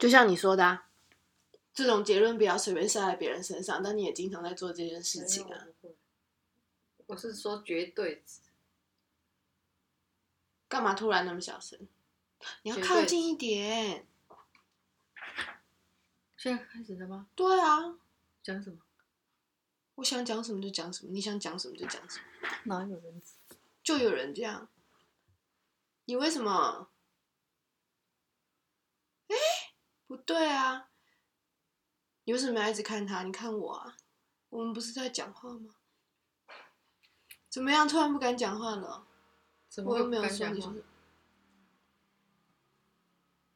就像你说的、啊，这种结论不要随便下在别人身上，但你也经常在做这件事情啊。我是说绝对值，干嘛突然那么小声？你要靠近一点。现在开始了吗？对啊，讲什么？我想讲什么就讲什么，你想讲什么就讲什么，哪有人？就有人这样。你为什么？哎，不对啊！你为什么要一直看他？你看我啊！我们不是在讲话吗？怎么样？突然不敢讲话了？怎么会我又没有说你说。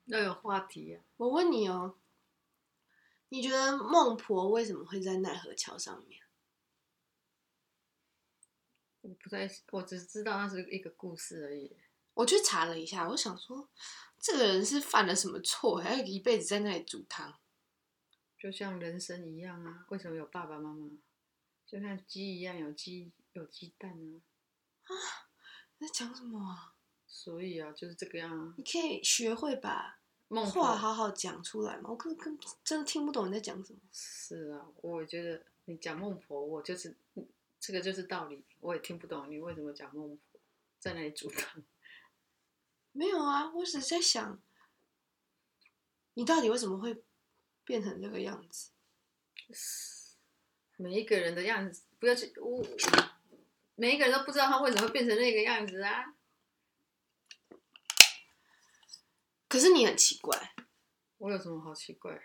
要有话题呀、我问你哦，你觉得孟婆为什么会在奈何桥上面？我不太，我只知道那是一个故事而已。我去查了一下，我想说，这个人是犯了什么错，还要一辈子在那里煮汤？就像人生一样啊，为什么有爸爸妈妈？就像鸡一样有鸡有鸡蛋啊，在讲什么啊？所以啊，就是这个样啊。你可以学会把孟话婆好好讲出来吗？我根根真的听不懂你在讲什么。是啊，我觉得你讲孟婆，我就是这个就是道理，我也听不懂你为什么讲孟婆在那里煮汤。没有啊，我只是在想，你到底为什么会变成这个样子？每一个人的样子，不要去我，每一个人都不知道他为什么会变成那个样子啊。可是你很奇怪，我有什么好奇怪？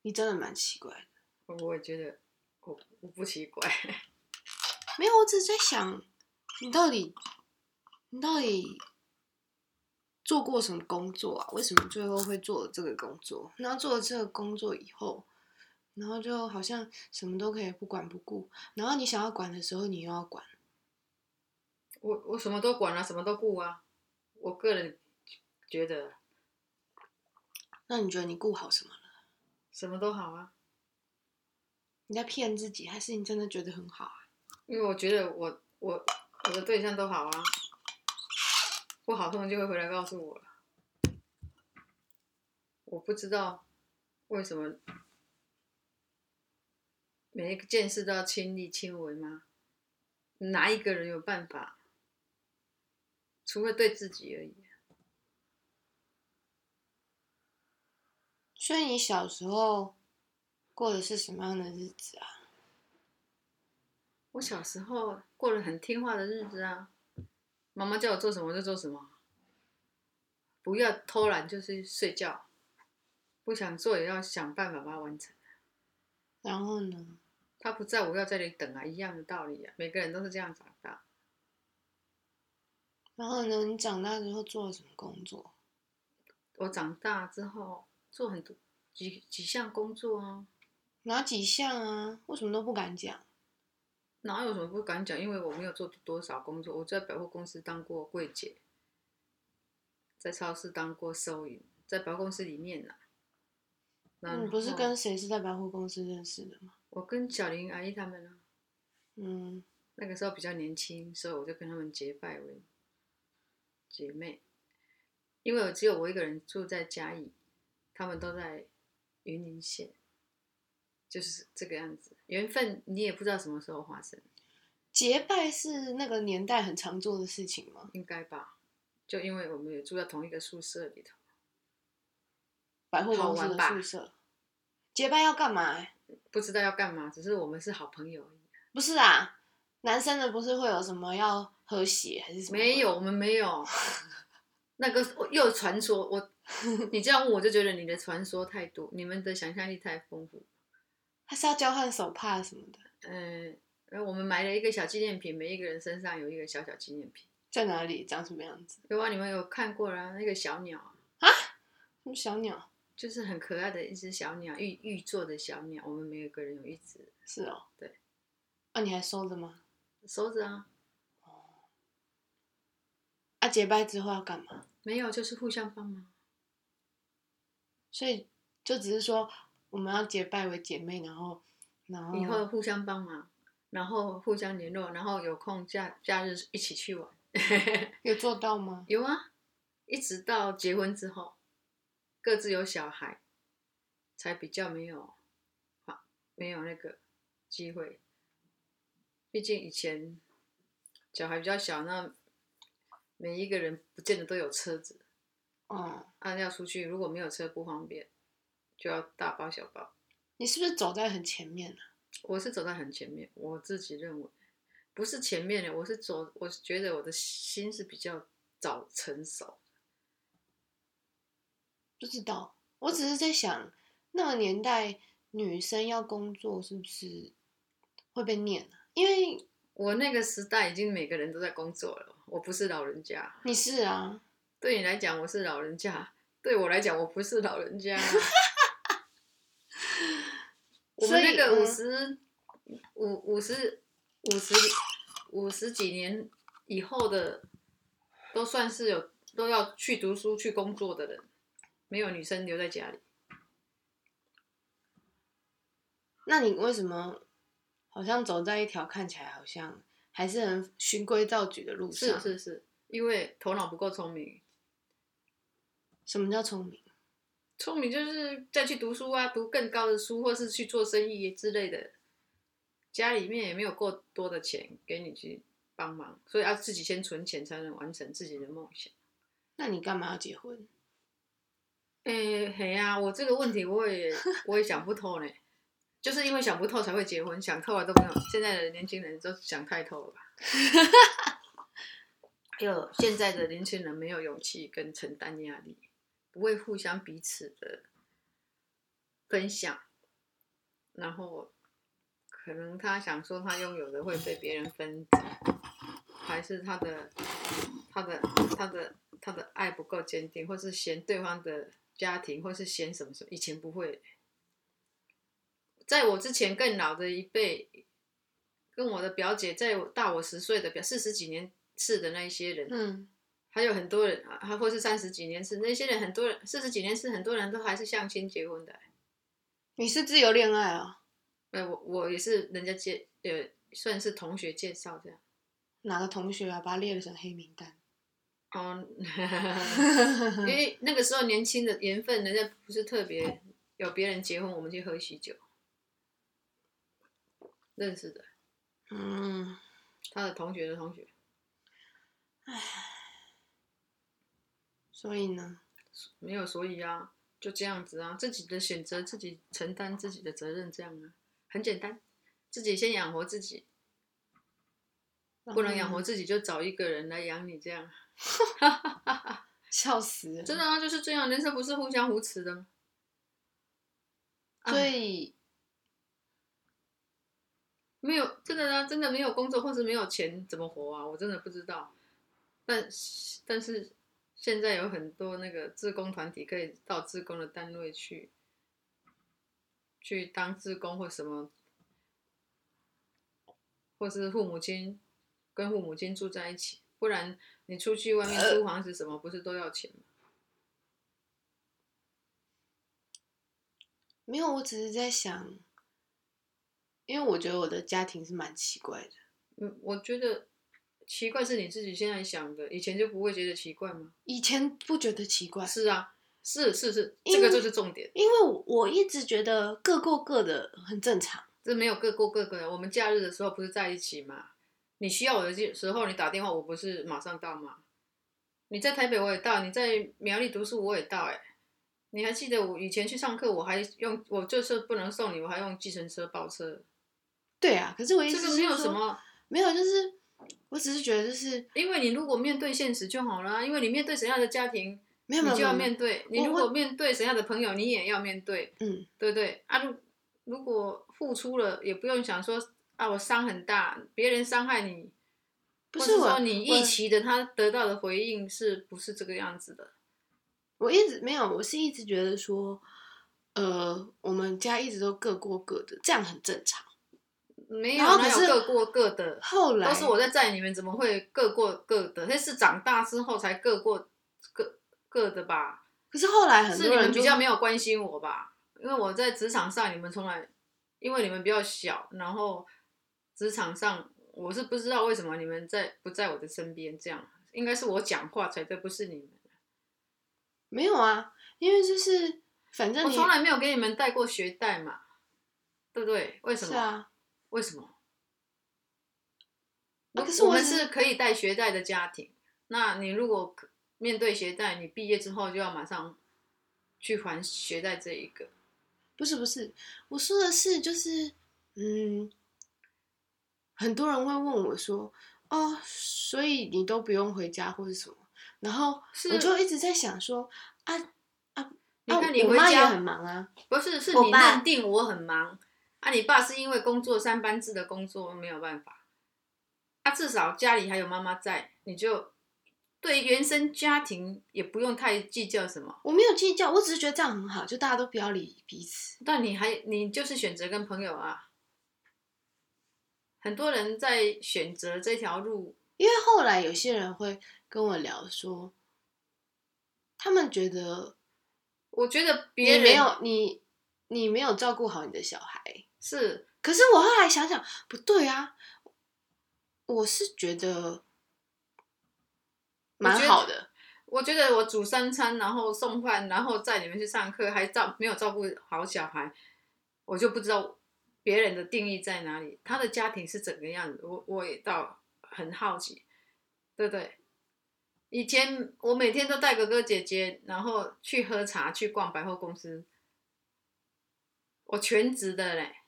你真的蛮奇怪的。我我也觉得我我不奇怪。没有，我只是在想，你到底，你到底做过什么工作啊？为什么最后会做了这个工作？然后做了这个工作以后，然后就好像什么都可以不管不顾，然后你想要管的时候，你又要管。我我什么都管啊，什么都顾啊。我个人觉得那你觉得你顾好什么了？什么都好啊，你在骗自己，还是你真的觉得很好啊？因为我觉得我我我的对象都好啊，不好他们就会回来告诉我了。我不知道为什么每一件事都要亲力亲为吗？哪一个人有办法？除了对自己而已。所以你小时候过的是什么样的日子啊？我小时候过了很听话的日子啊，妈妈叫我做什么就做什么，不要偷懒就是睡觉，不想做也要想办法把它完成。然后呢？他不在，我要在这里等啊，一样的道理啊，每个人都是这样长大。然后呢？你长大之后做了什么工作？我长大之后做很多几几项工作啊，哪几项啊？为什么都不敢讲？哪有什么不敢讲？因为我没有做多少工作，我在百货公司当过柜姐，在超市当过收银，在百货公司里面呢、那你不是跟谁是在百货公司认识的吗？我跟小林阿姨他们呢、嗯，那个时候比较年轻，所以我就跟他们结拜为姐妹。因为我只有我一个人住在嘉义，他们都在云林县，就是这个样子。缘分你也不知道什么时候发生，结拜是那个年代很常做的事情吗？应该吧？就因为我们也住在同一个宿舍里头，百货公司宿舍，结拜要干嘛、欸？不知道要干嘛，只是我们是好朋友而已。不是啊，男生的不是会有什么要喝血还是什么？没有，我们没有。那个又有传说，我你这样问我就觉得你的传说太多，你们的想象力太丰富。还是要交换手帕什么的？嗯，然后我们买了一个小纪念品，每一个人身上有一个小小纪念品。在哪里？长什么样子？有啊，你们有看过啦、那个小鸟啊，什么小鸟？就是很可爱的一只小鸟，玉玉做的小鸟。我们每一个人有一只，是哦。对。啊，你还收着吗？收着啊。啊，结拜之后要干嘛？没有，就是互相帮忙。所以就只是说我们要结拜为姐妹，然后然后以后互相帮忙，然后互相联络，然后有空假假日一起去玩。有做到吗？有啊，一直到结婚之后，各自有小孩，才比较没有，啊，没有那个机会。毕竟以前小孩比较小，那每一个人不见得都有车子，哦，啊，要出去如果没有车不方便，就要大包小包。你是不是走在很前面呢、我是走在很前面，我自己认为不是前面的，我是走，我是觉得我的心是比较早成熟。不知道，我只是在想，那个年代女生要工作是不是会被念啊？因为我那个时代已经每个人都在工作了，我不是老人家。你是啊，对你来讲我是老人家，对我来讲我不是老人家。我们那所以嗯个五十五五十五十五十几年以后的，都算是有都要去读书去工作的人，没有女生留在家里。那你为什么好像走在一条看起来好像还是很循规蹈矩的路上？是是是，因为头脑不够聪明，什么叫聪明？聪明就是再去读书啊，读更高的书，或是去做生意之类的。家里面也没有够多的钱给你去帮忙，所以要自己先存钱，才能完成自己的梦想。那你干嘛要结婚？诶、嘿呀、我这个问题我也我也想不透呢，就是因为想不透才会结婚，想透了都没有。现在的年轻人都想太透了吧？还 有现在的年轻人没有勇气跟承担压力，不会互相彼此的分享，然后可能他想说他拥有的会被别人分走，还是他的他的他的他的爱不够坚定，或是嫌对方的家庭，或是嫌什么什么，以前不会。在我之前更老的一辈，跟我的表姐，在我大我十岁的表四十几年次的那一些人，嗯，还有很多人，还或是三十几年是那些人，很多人四十几年是很多人都还是相亲结婚的。你是自由恋爱啊？呃，我我也是人家介呃算是同学介绍这样。哪个同学啊？把他列成黑名单？哦，因为那个时候年轻的缘分，人家不是特别有别人结婚，我们去喝喜酒认识的，嗯，他的同学的同学，所以呢？没有所以啊，就这样子啊，自己的选择自己承担自己的责任，这样啊，很简单，自己先养活自己，不能养活自己就找一个人来养你，这样，笑死。真的啊，就是这样，人生不是互相扶持的所以没有，真的啊，真的没有工作或是没有钱怎么活啊？我真的不知道。但但是现在有很多那个志工团体可以到志工的单位去，去当志工或什么，或是父母亲跟父母亲住在一起，不然你出去外面租房子什么，不是都要钱吗？没有，我只是在想，因为我觉得我的家庭是蛮奇怪的。嗯，我觉得奇怪是你自己现在想的，以前就不会觉得奇怪吗？以前不觉得奇怪，是啊，是是是，这个就是重点。因为我一直觉得各过各的很正常。这没有各过各个的。我们假日的时候不是在一起吗？你需要我的时候，你打电话，我不是马上到吗？你在台北我也到，你在苗栗读书我也到、哎，你还记得我以前去上课，我还用我就是不能送你，我还用计程车包车，对啊，可是我意这个没有什么，没有，就是我只是觉得就是因为你如果面对现实就好了啊，因为你面对怎样的家庭，你就要没有你就要面对；你如果面对怎样的朋友，你也要面对。嗯，对不对啊？如如果付出了，也不用想说啊，我伤很大，别人伤害你，不是说你预期的他得到的回应是不是这个样子的？我一直没有，我是一直觉得说，呃，我们家一直都各过各的，这样很正常。没有，然后可是哪有各过各的？后来都是我在载你们，怎么会各过各的？那是长大之后才各过各各的吧？可是后来很是你们多人比较没有关心我吧？因为我在职场上，你们从来，因为你们比较小，然后职场上我是不知道为什么你们在不在我的身边，这样应该是我讲话才对，不是你们。没有啊，因为就是反正我从来没有给你们带过学贷嘛，对不对？为什么？是啊，为什么？啊可是我们是是可以带学贷的家庭，那你如果可面对学贷，你毕业之后就要马上去还学贷这一个。不是不是，我说的是就是嗯，很多人会问我说，哦，所以你都不用回家或是什么，然后是我就一直在想说啊啊，你啊我看你回家很忙啊，不是，是你认定我很忙啊，你爸是因为工作三班制的工作没有办法，啊，至少家里还有妈妈在，你就对原生家庭也不用太计较什么。我没有计较，我只是觉得这样很好，就大家都不要理彼此。但你还你就是选择跟朋友啊，很多人在选择这条路，因为后来有些人会跟我聊说，他们觉得我觉得别人没有你你没有照顾好你的小孩，是可是我后来想想，不对啊，我是觉得蛮好的。我觉得我煮三餐，然后送饭，然后载你们去上课，还照没有照顾好小孩，我就不知道别人的定义在哪里，他的家庭是怎个样子，我我也倒很好奇，对不对？以前我每天都带哥哥姐姐，然后去喝茶，去逛百货公司，我全职的嘞，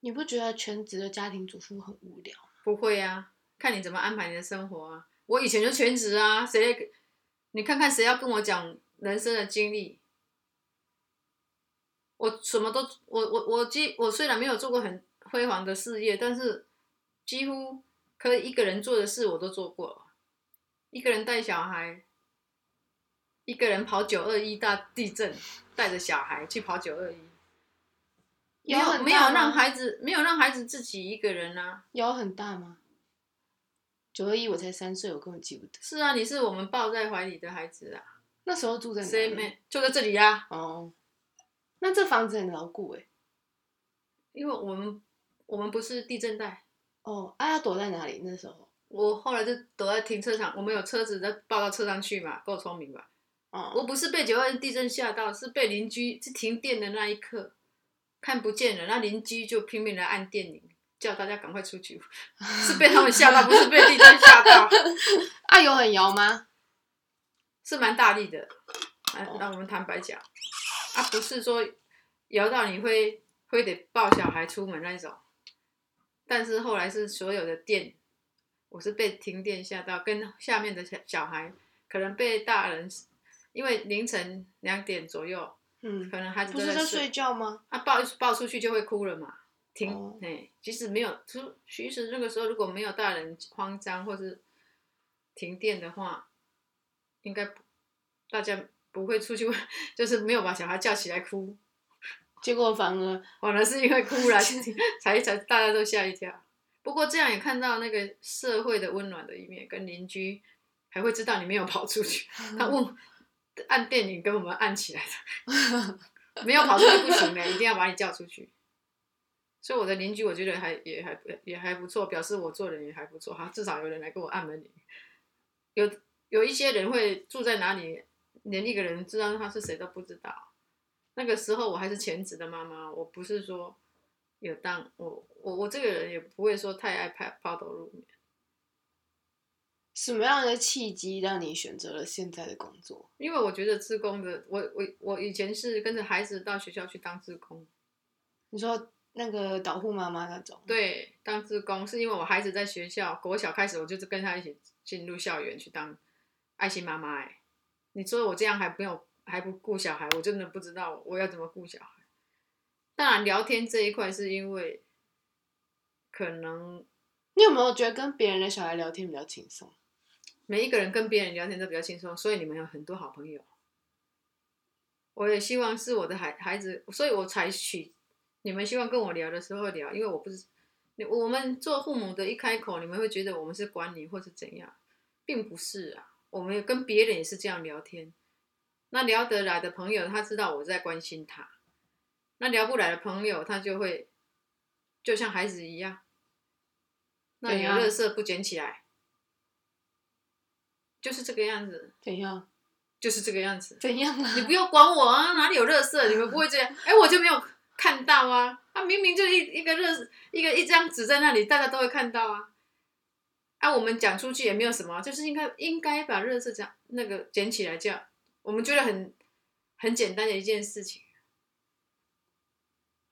你不觉得全职的家庭主妇很无聊？不会啊，看你怎么安排你的生活啊。我以前就全职啊，谁？你看看谁要跟我讲人生的经历？我什么都，我我我几我虽然没有做过很辉煌的事业，但是几乎可以一个人做的事我都做过。一个人带小孩，一个人跑九二一大地震，带着小孩去跑九二一，没有很没有让孩子没有让孩子自己一个人啊。有很大吗？九二一我才三岁，我根本记不得。是啊，你是我们抱在怀里的孩子啊。那时候住在哪？谁没就在这里呀、哦，那这房子很牢固哎。因为我们我们不是地震带，哦，啊，要躲在哪里？那时候？我后来就躲在停车场，我们有车子，再抱到车上去嘛，够聪明吧？哦，我不是被九二地震吓到，是被邻居是停电的那一刻看不见了，那邻居就拼命的按电铃，叫大家赶快出去，是被他们吓到，不是被地震吓到，啊，有很摇吗？是蛮大力的。啊哦，让我们坦白讲，啊，不是说摇到你会会得抱小孩出门那种，但是后来是所有的电，我是被停电吓到，跟下面的小小孩可能被大人，因为凌晨两点左右，嗯，可能孩子不是在睡，觉吗？啊抱抱出去就会哭了嘛，停，哦哎、即使没有，其其实那个时候如果没有大人慌张或是停电的话，应该大家不会出去，就是没有把小孩叫起来哭，结果反而反而是因为哭了 才才大家都吓一跳。不过这样也看到那个社会的温暖的一面，跟邻居还会知道你没有跑出去，他问按电铃跟我们按起来的，没有跑出去不行的，一定要把你叫出去。所以我的邻居我觉得还也还也还不错，表示我做人也还不错哈，至少有人来给我按门铃。有有一些人会住在哪里，连一个人知道他是谁都不知道。那个时候我还是全职的妈妈，我不是说有当我我我这个人也不会说太爱抛抛头露面。什么样的契机让你选择了现在的工作？因为我觉得自工的，我我我以前是跟着孩子到学校去当自工，你说那个导护妈妈那种？，对，当自工是因为我孩子在学校国小开始，我就是跟他一起进入校园去当爱心妈妈。哎，你说我这样还没有还不顾小孩，我真的不知道我要怎么顾小孩。当然，聊天这一块是因为可能你有没有觉得跟别人的小孩聊天比较轻松？每一个人跟别人聊天都比较轻松，所以你们有很多好朋友。我也希望是我的孩孩子，所以我采取你们希望跟我聊的时候聊，因为我不是你我们做父母的，一开口你们会觉得我们是管你或是怎样，并不是啊。我们跟别人也是这样聊天，那聊得来的朋友，他知道我在关心他；那聊不来的朋友，他就会就像孩子一样，那你垃圾不捡起来，就是这个样子。怎样？就是这个样子。怎样啊？你不要管我啊，哪里有热色？你们不会这样？哎，我就没有看到啊，啊，明明就一一个热一个一张纸在那里，大家都会看到啊。啊，我们讲出去也没有什么，就是应该应该把热色讲那个捡起来，这样我们觉得很很简单的一件事情。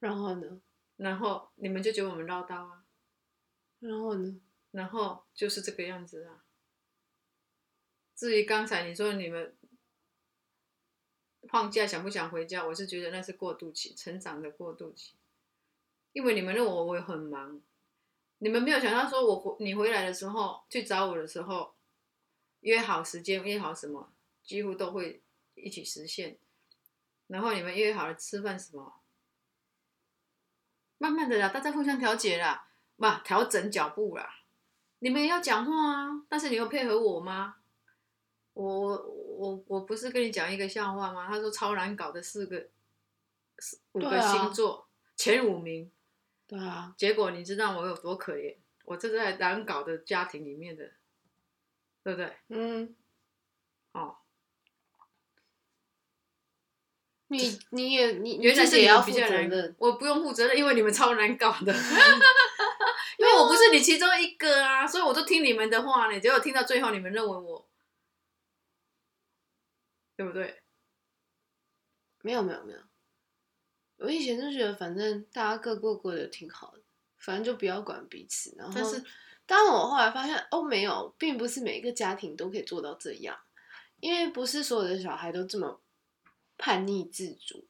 然后呢？然后你们就觉得我们唠叨啊？然后呢？然后就是这个样子啊。至于刚才你说你们放假想不想回家，我是觉得那是过渡期，成长的过渡期，因为你们认为我会很忙。你们没有想到，说我回你回来的时候去找我的时候，约好时间，约好什么，几乎都会一起实现。然后你们约好了吃饭什么，慢慢的啦，大家互相调节啦，嘛调整脚步啦。你们也要讲话啊，但是你要配合我吗？我我我不是跟你讲一个笑话吗？他说超难搞的四个，五个星座前五名。对啊，结果你知道我有多可怜？我这在难搞的家庭里面的，对不对？嗯，哦，你你也你原来是也要负责任，我不用负责任，因为你们超难搞的，因为我不是你其中一个啊，所以我都听你们的话呢。结果听到最后，你们认为我，对不对？没有没有没有。我以前就觉得，反正大家各过各的挺好的，反正就不要管彼此。然后，但是，当我后来发现，哦，没有，并不是每一个家庭都可以做到这样，因为不是所有的小孩都这么叛逆自主。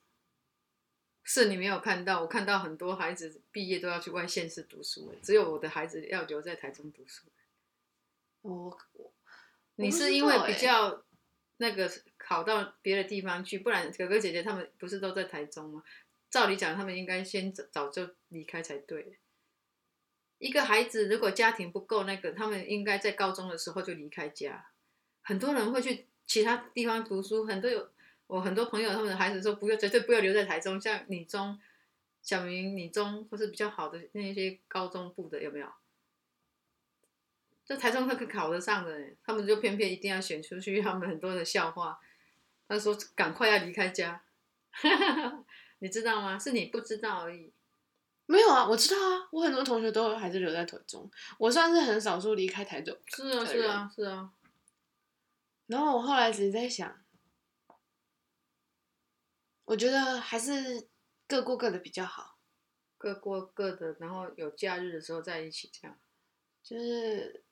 是你没有看到，我看到很多孩子毕业都要去外县市读书，只有我的孩子要留在台中读书。我，你是因为比较那个考到别的地方去，不然哥哥姐姐他们不是都在台中吗？照理讲，他们应该先早早就离开才对。一个孩子如果家庭不够那个，他们应该在高中的时候就离开家。很多人会去其他地方读书，很多有我很多朋友，他们的孩子说不要，绝对不要留在台中。像你中、小明、你中，或是比较好的那些高中部的，有没有？在台中他可考得上的，他们就偏偏一定要选出去。他们很多的笑话，他说赶快要离开家。你知道吗？是你不知道而已。没有啊，我知道啊，我很多同学都还是留在台中，我算是很少数离开台中。是啊，是啊，是啊。然后我后来只是在想，我觉得还是各过各的比较好，各过各的，然后有假日的时候在一起这样。就是，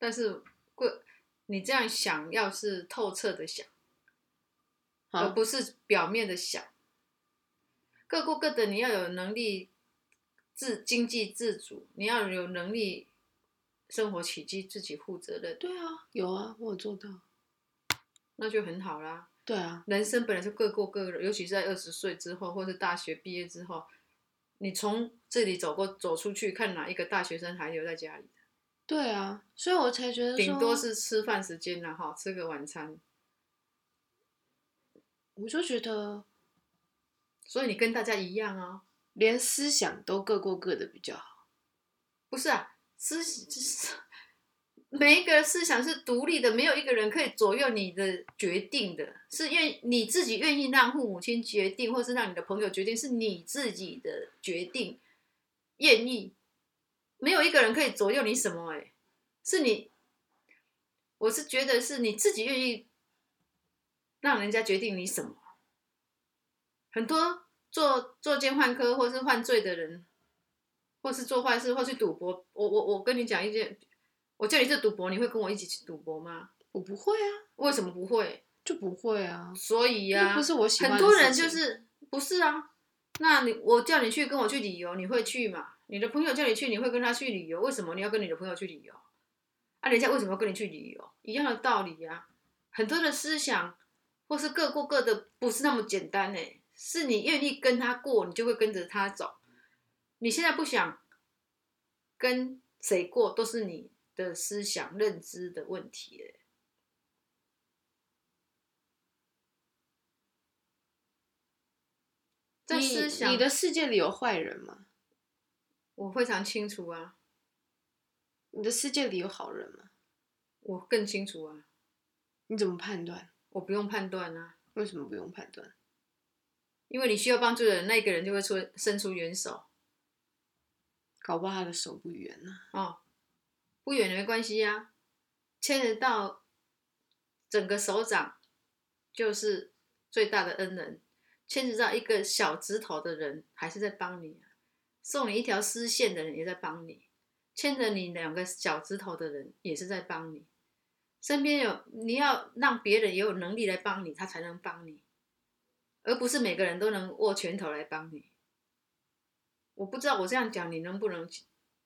但是过你这样想要是透彻的想，而不是表面的想。各过各的，你要有能力自经济自主，你要有能力生活起居自己负责任。对啊，有啊，我有做到，那就很好啦。对啊，人生本来是各过各的，尤其是在二十岁之后，或是大学毕业之后，你从这里走过走出去，看哪一个大学生还留在家里对啊，所以我才觉得顶多是吃饭时间了哈，吃个晚餐。我就觉得。所以你跟大家一样啊，连思想都各过各的比较好。不是啊，思就是 每一个思想是独立的，没有一个人可以左右你的决定的，是愿你自己愿意让父母亲决定，或是让你的朋友决定，是你自己的决定，愿意，没有一个人可以左右你什么，哎，是你，我是觉得是你自己愿意让人家决定你什么。很多做做奸犯科或是犯罪的人，或是做坏事或去赌博，我我我跟你讲一件，我叫你去赌博，你会跟我一起去赌博吗？我不会啊，为什么不会？就不会啊。所以呀，不是我喜欢。很多人就是不是啊？那你我叫你去跟我去旅游，你会去吗？你的朋友叫你去，你会跟他去旅游？为什么你要跟你的朋友去旅游？啊，人家为什么要跟你去旅游？一样的道理呀。很多的思想或是各过各的，不是那么简单呢。是你愿意跟他过，你就会跟着他走。你现在不想跟谁过，都是你的思想认知的问题。在思想，你的世界里有坏人吗？我非常清楚啊。你的世界里有好人吗？我更清楚啊。你怎么判断？我不用判断啊，为什么不用判断？因为你需要帮助的人，那个人就会出伸出援手搞不好他的手不圆呢、哦，不远也没关系呀、牵得到整个手掌就是最大的恩人，牵扯到一个小指头的人还是在帮你、啊，送你一条丝线的人也在帮你，牵着你两个小指头的人也是在帮你。身边有你要让别人也有能力来帮你，他才能帮你，而不是每个人都能握拳头来帮你。我不知道我这样讲你能不能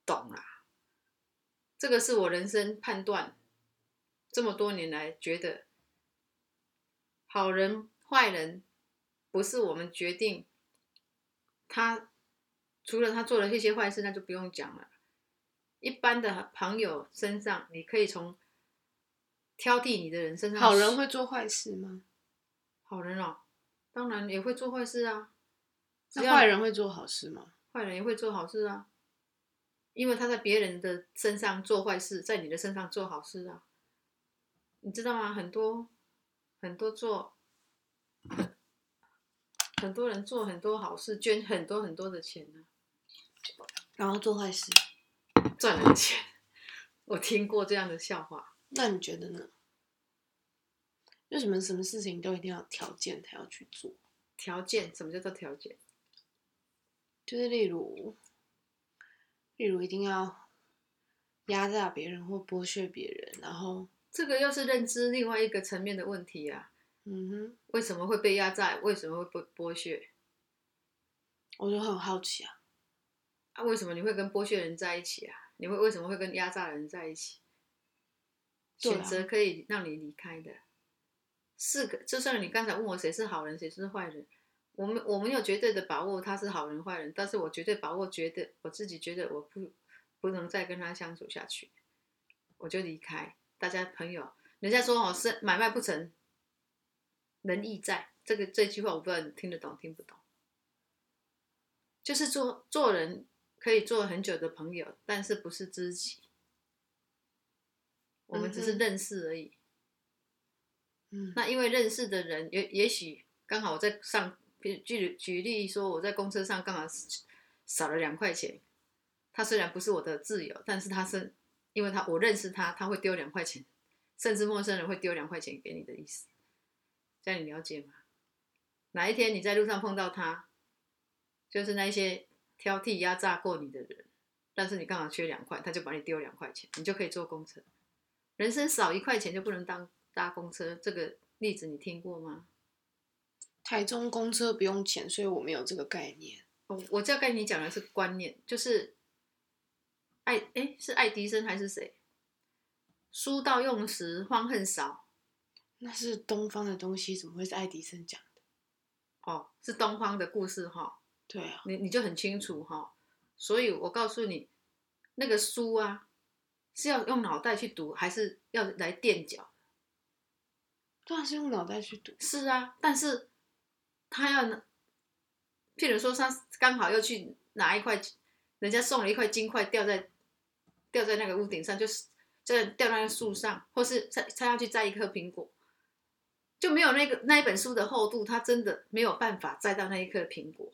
懂啊？这个是我人生判断这么多年来觉得，好人坏人不是我们决定。他除了他做了这些坏事，那就不用讲了。一般的朋友身上，你可以从挑剔你的人身上，好人会做坏事吗？好人哦，当然也会做坏事啊。只那坏人会做好事吗？坏人也会做好事啊，因为他在别人的身上做坏事，在你的身上做好事啊，你知道吗？很多很多做很很多人做很多好事，捐很多很多的钱呢、然后做坏事，赚了钱。我听过这样的笑话，那你觉得呢？为什么什么事情都一定要条件才要去做？条件什么叫做条件？就是例如，例如一定要压榨别人或剥削别人，然后，这个又是认知另外一个层面的问题啊。嗯哼，为什么会被压榨？为什么会被剥削？我就很好奇啊。啊，为什么你会跟剥削人在一起啊？你会为什么会跟压榨人在一起？啊选择可以让你离开的，四个，就算你刚才问我谁是好人，谁是坏人，我们我没有绝对的把握他是好人坏人，但是我绝对把握，觉得我自己觉得我不不能再跟他相处下去，我就离开。大家朋友，人家说哦是买卖不成，仁义在，这个这句话我不知道你听得懂听不懂。就是做做人可以做很久的朋友，但是不是知己。我们只是认识而已。嗯，那因为认识的人，也也许刚好我在上，举举举例说，我在公车上刚好少了两块钱。他虽然不是我的挚友，但是他是因为他我认识他，他会丢两块钱，甚至陌生人会丢两块钱给你的意思，这样你了解吗？哪一天你在路上碰到他，就是那些挑剔压榨过你的人，但是你刚好缺两块，他就把你丢两块钱，你就可以坐公车。人生少一块钱就不能当搭公车，这个例子你听过吗？台中公车不用钱，所以我没有这个概念。我我这要跟你讲的是观念，就是爱哎是爱迪生还是谁？书到用时方恨少那是东方的东西，怎么会是爱迪生讲的？哦，是东方的故事哈、对啊，你你就很清楚哈、所以我告诉你，那个书啊是要用脑袋去读，还是要来垫脚？当然是用脑袋去读。是啊，但是他要呢，譬如说他刚好又去拿一块，人家送了一块金块掉在掉在那个屋顶上，就是就掉在那个树上，或是他他要去摘一颗苹果，就没有那个那一本书的厚度，他真的没有办法摘到那一颗苹果。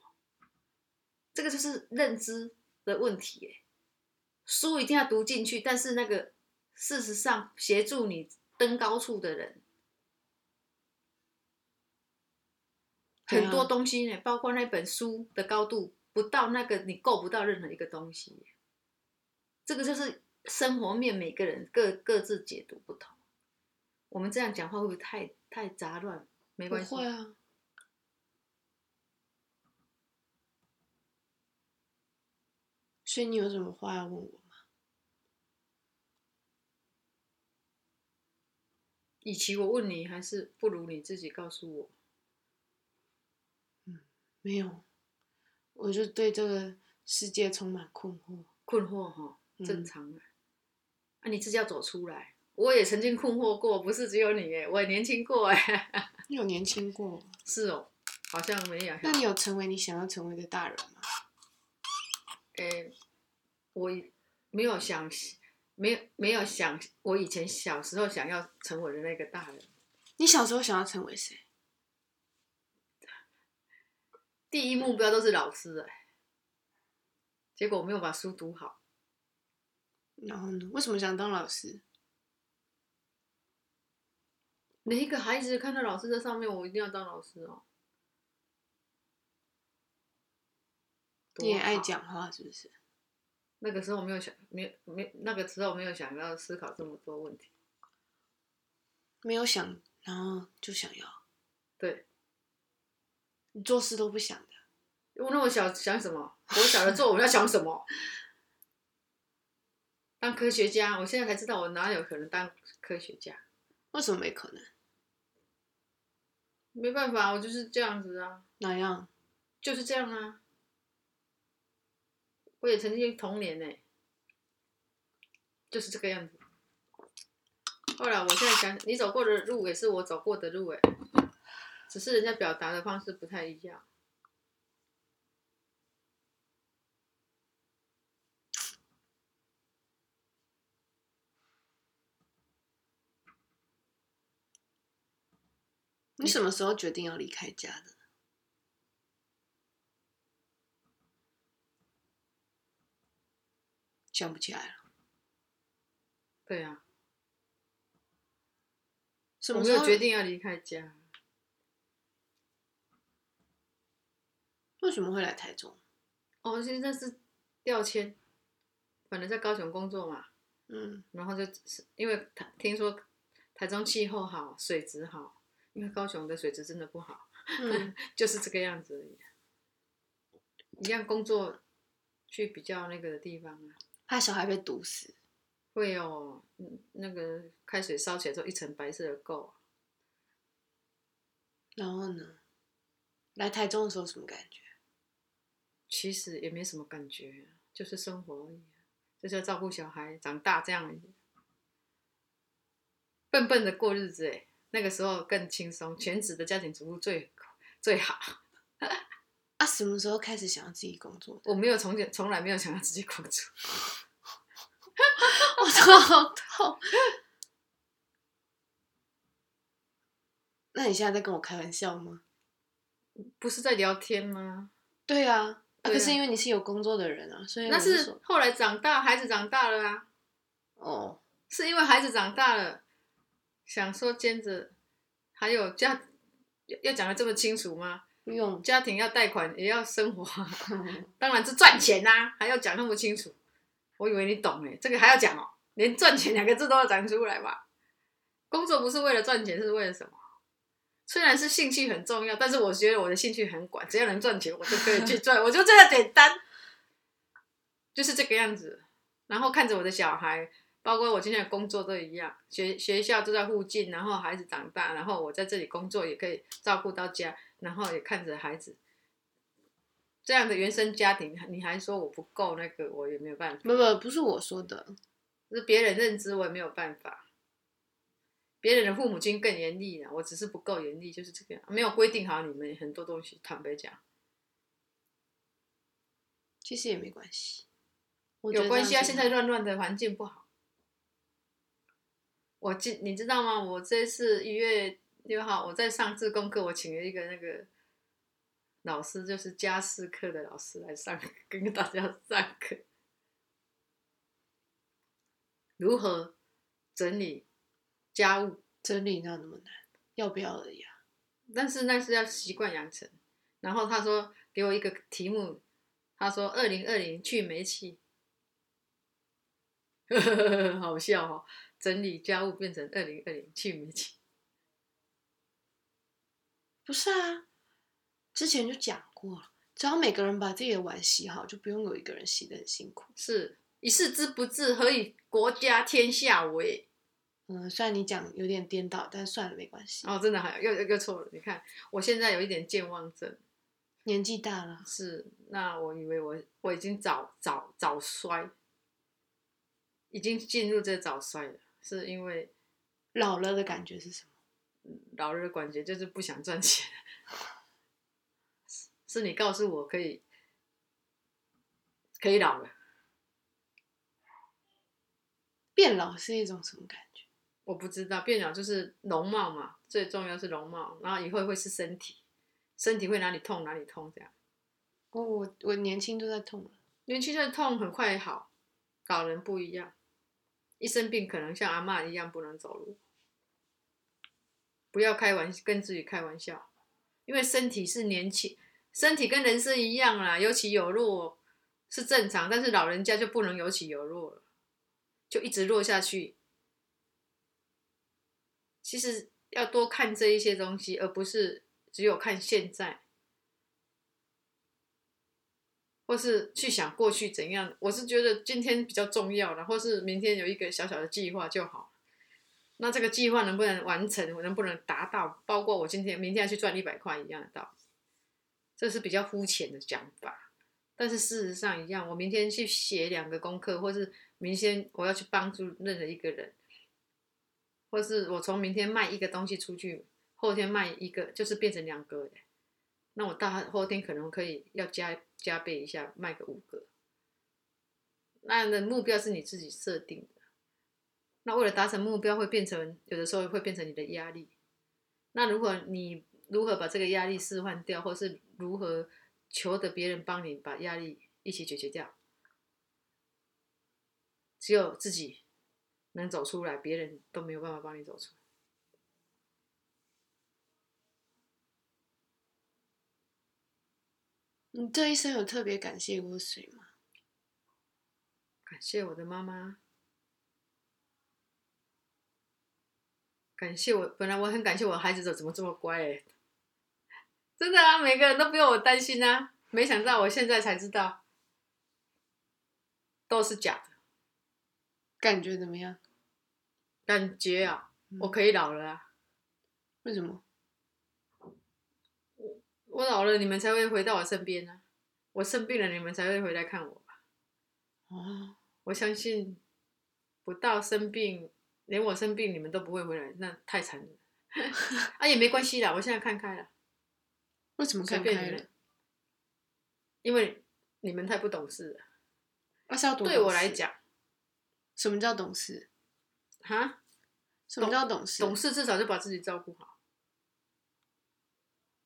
这个就是认知的问题耶。书一定要读进去，但是那个事实上协助你登高处的人，啊很多东西呢，包括那本书的高度不到那个，你够不到任何一个东西。这个就是生活面，每个人各各自解读不同。我们这样讲话会不会太太杂乱？没不关系，会啊，所以你有什么话要问我吗？与其我问你，还是不如你自己告诉我。嗯没有，我就对这个世界充满困惑。困惑哈，嗯正常啊。啊，你自己要走出来。我也曾经困惑过，不是只有你哎，我也年轻过哎。你有年轻过，是哦，好像没有。那你有成为你想要成为的大人吗？诶，我没有想，没有没有想，我以前小时候想要成为的那个大人。你小时候想要成为谁？第一目标都是老师哎、结果我没有把书读好。然后呢？为什么想当老师？每一个孩子看到老师在上面，我一定要当老师哦。你也爱讲话是不是？那个时候没有想，没有没那个时候没有想要思考这么多问题。没有想，然后就想要，对，你做事都不想的。我那么小想什么？我小的做我要想什么？当科学家，我现在才知道我哪有可能当科学家。为什么没可能？没办法，我就是这样子啊，哪样？就是这样啊。我也曾经童年呢、就是这个样子。后来我现在想，你走过的路也是我走过的路哎、只是人家表达的方式不太一样。你什么时候决定要离开家的？想不起来了。对啊，什么时候我没有决？定要离开家。为什么会来台中？哦，现在是调迁，本来在高雄工作嘛，嗯，然后就是因为台听说台中气候好，水质好，因为高雄的水质真的不好，嗯 就是这个样子而已。一样工作去比较那个的地方啊，怕小孩被毒死。会哦嗯那个开水烧起来之后一层白色的垢啊，然后呢？来台中的时候什么感觉？其实也没什么感觉啊，就是生活而已啊，就是要照顾小孩长大这样而已。笨笨的过日子哎，那个时候更轻松，全职的家庭主妇最最好。啊，什么时候开始想要自己工作的？我没有从前从来没有想要自己工作，我头好痛。那你现在在跟我开玩笑吗？不是在聊天吗？对啊，啊对啊可是因为你是有工作的人啊，所以那是说后来长大，孩子长大了啊，哦，是因为孩子长大了，想说兼着，还有家要要讲的这么清楚吗？不用，家庭要贷款，也要生活啊，当然是赚钱呐、还要讲那么清楚。我以为你懂哎，这个还要讲哦，连赚钱两个字都要讲出来吧？工作不是为了赚钱，是为了什么？虽然是兴趣很重要，但是我觉得我的兴趣很广，只要能赚钱，我就可以去赚，我就这样简单，就是这个样子。然后看着我的小孩，包括我今天的工作都一样，学学校就在附近，然后孩子长大，然后我在这里工作也可以照顾到家，然后也看着孩子。这样的原生家庭，你还说我不够那个，我也没有办法。不不不是我说的，是别人认知，我也没有办法。别人的父母亲更严厉了，我只是不够严厉，就是这个样，没有规定好你们很多东西。坦白讲，其实也没关系，我有关系啊。现在乱乱的环境不好。我记，你知道吗？我这次一月六号我在上自功课，我请了一个那个老师，就是家事课的老师来上，跟大家上课，如何整理家务。整理哪那么难，要不要而已啊。但是那是要习惯养成。然后他说给我一个题目，他说二零二零去煤气，好笑哦，整理家务变成二零二零去煤气。不是啊，之前就讲过了，只要每个人把自己的碗洗好，就不用有一个人洗的很辛苦。是一世之不治，何以国家天下为？嗯，虽然你讲有点颠倒，但算了，没关系。哦，真的还又又又错了。你看，我现在有一点健忘症，年纪大了，是那我以为我我已经早早早衰，已经进入这早衰了，是因为老了的感觉是什么？老人的感觉就是不想赚钱，是是你告诉我可以可以老了，变老是一种什么感觉？我不知道，变老就是容貌嘛，最重要是容貌，然后以后会是身体，身体会哪里痛哪里痛这样。哦，我我年轻都在痛了。年轻在痛很快好，老人不一样，一生病可能像阿妈一样不能走路。不要开玩跟自己开玩笑，因为身体是年轻，身体跟人生一样啦，有起有落是正常，但是老人家就不能有起有落了，就一直落下去。其实要多看这一些东西，而不是只有看现在。或是去想过去怎样，我是觉得今天比较重要的，或是明天有一个小小的计划就好。那这个计划能不能完成，我能不能达到，包括我今天、明天要去赚一百块一样的道理，这是比较肤浅的讲法。但是事实上一样，我明天去写两个功课，或是明天我要去帮助任何一个人，或是我从明天卖一个东西出去，后天卖一个，就是变成两个。那我大后天可能可以要加。加倍一下，卖个五个。那的目标是你自己设定的。那为了达成目标，会变成有的时候会变成你的压力。那如果你如何把这个压力释放掉，或是如何求得别人帮你把压力一起解决掉？只有自己能走出来，别人都没有办法帮你走出来。你这一生有特别感谢过谁吗？感谢我的妈妈，感谢我。本来我很感谢我孩子，怎么这么乖？哎，真的啊，每个人都不用我担心啊。没想到我现在才知道，都是假的。感觉怎么样？感觉啊，我可以老了啊。为什么？我老了，你们才会回到我身边呢。我生病了，你们才会回来看我吧。哦，我相信不到生病，连我生病你们都不会回来，那太惨了。啊，也没关系啦，我现在看开了。为什么看开了？因为你们太不懂事了。那是要对我来讲，什么叫懂事？哈？什么叫懂事？懂事至少就把自己照顾好。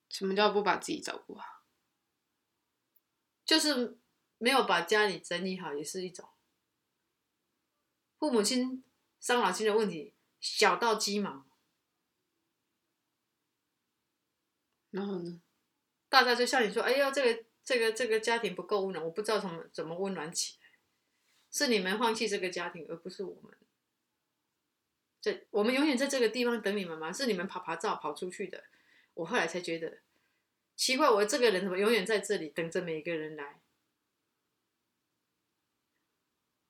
什么叫不把自己照顾好？就是没有把家里整理好，也是一种父母亲伤脑筋的问题，小到鸡毛。然后呢？大家就像你说：“哎呦，这个这个这个家庭不够温暖，我不知道怎么怎么温暖起来。”是你们放弃这个家庭，而不是我们。这我们永远在这个地方等你们吗？是你们爬爬照跑出去的。我后来才觉得奇怪，我这个人怎么永远在这里等着每一个人来？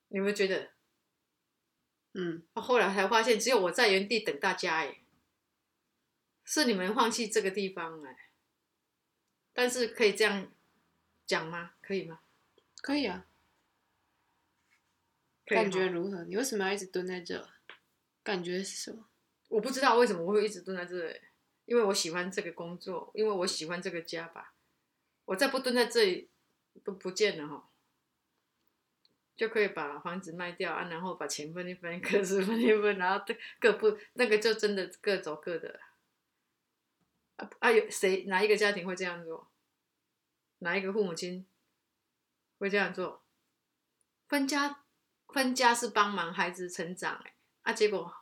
你们觉得？嗯，后来才发现，只有我在原地等大家，哎，是你们放弃这个地方，哎，但是可以这样讲吗？可以吗？可以啊。感觉如何？你为什么要一直蹲在这？感觉是什么？我不知道为什么我会一直蹲在这里。因为我喜欢这个工作，因为我喜欢这个家吧。我再不蹲在这里，都不见了哈，就可以把房子卖掉啊，然后把钱分一分，各自分一分，然后各不那个就真的各走各的。啊啊！有谁哪一个家庭会这样做？哪一个父母亲会这样做？分家分家是帮忙孩子成长哎，啊结果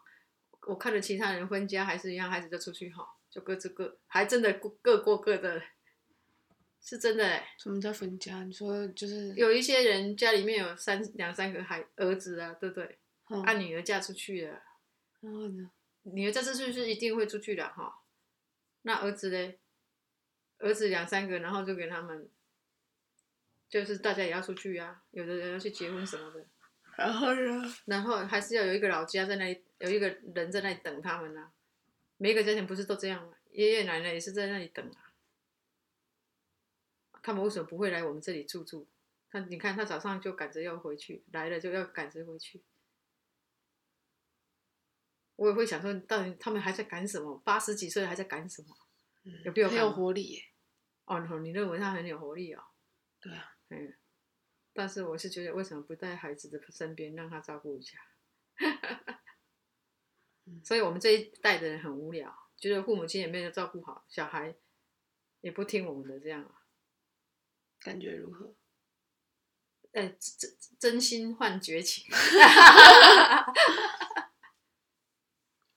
我看着其他人分家还是一样，孩子就出去哈。就各自各，还真的各过各的，是真的哎。什么叫分家？你说就是有一些人家里面有三两三个孩儿子啊，对不对？啊，女儿嫁出去了，然后呢？女儿嫁出去是一定会出去的哈。那儿子嘞？儿子两三个，然后就给他们，就是大家也要出去啊。有的人要去结婚什么的。然后呢？然后还是要有一个老家在那里，有一个人在那里等他们呢。每一个家庭不是都这样吗？爷爷奶奶也是在那里等啊。他们为什么不会来我们这里住住？他你看，他早上就赶着要回去，来了就要赶着回去。我也会想说，到底他们还在赶什么？八十几岁还在赶什么？有必要？很有活力耶。哦，你认为他很有活力哦？对啊。嗯。但是我是觉得，为什么不在孩子的身边，让他照顾一下？嗯 所以我们这一代的人很无聊，觉得父母亲也没有照顾好小孩，也不听我们的这样啊，感觉如何？哎，真真心换绝情。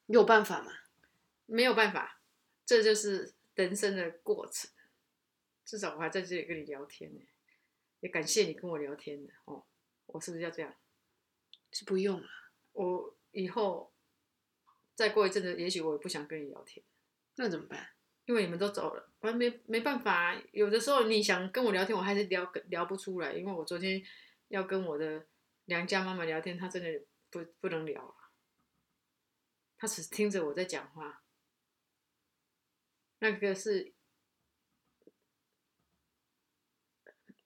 有办法吗？没有办法，这就是人生的过程。至少我还在这里跟你聊天呢，也感谢你跟我聊天的哦。我是不是要这样？是不用了。我以后再过一阵子，也许我也不想跟你聊天，那怎么办？因为你们都走了，反正没没办法啊。有的时候你想跟我聊天，我还是聊聊不出来，因为我昨天要跟我的娘家妈妈聊天，她真的不不能聊了，她只听着我在讲话。那个是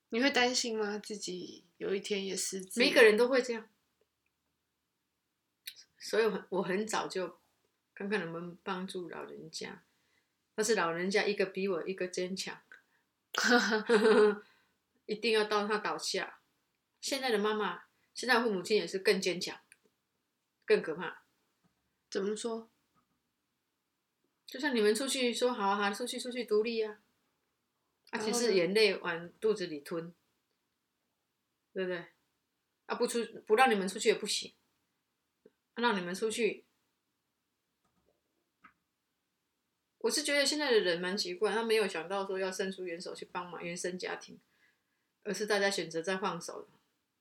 你会担心吗？自己有一天也失智？每一个人都会这样，所以我很我很早就看看能不能帮助老人家，但是老人家一个比我一个坚强，一定要到他倒下。现在的妈妈，现在的父母亲也是更坚强，更可怕。怎么说？就像你们出去说好啊好啊，出去出去独立啊，啊，其实眼泪往肚子里吞，对不对？啊，不出不让你们出去也不行，啊让你们出去，我是觉得现在的人蛮奇怪，他没有想到说要伸出援手去帮忙原生家庭，而是大家选择在放手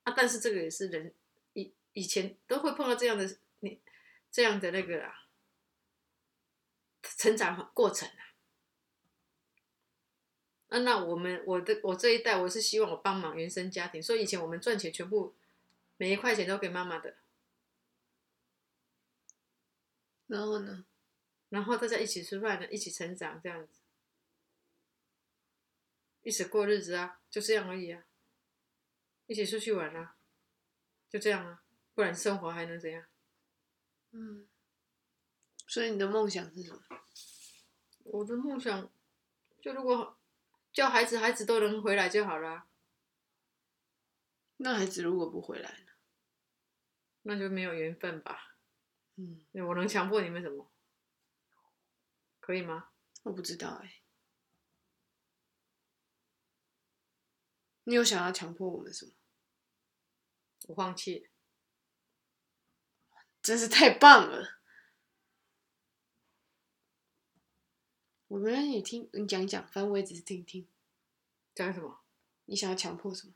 啊。但是这个也是人以以前都会碰到这样的你这样的那个啊。成长过程啊。啊，那我们我的我这一代，我是希望我帮忙原生家庭，所以以前我们赚钱全部每一块钱都给妈妈的，然后呢？然后大家一起吃饭呢，一起成长这样子，一起过日子啊，就这样而已啊，一起出去玩啊，就这样啊，不然生活还能怎样？嗯。所以你的梦想是什么？我的梦想，就如果叫孩子，孩子都能回来就好了啊，那孩子如果不回来呢？那就没有缘分吧。嗯，我能强迫你们什么？可以吗？我不知道哎、你有想要强迫我们什么？我放弃了。真是太棒了！我们让你听，你讲讲，反正我也只是听听。讲什么？你想要强迫什么？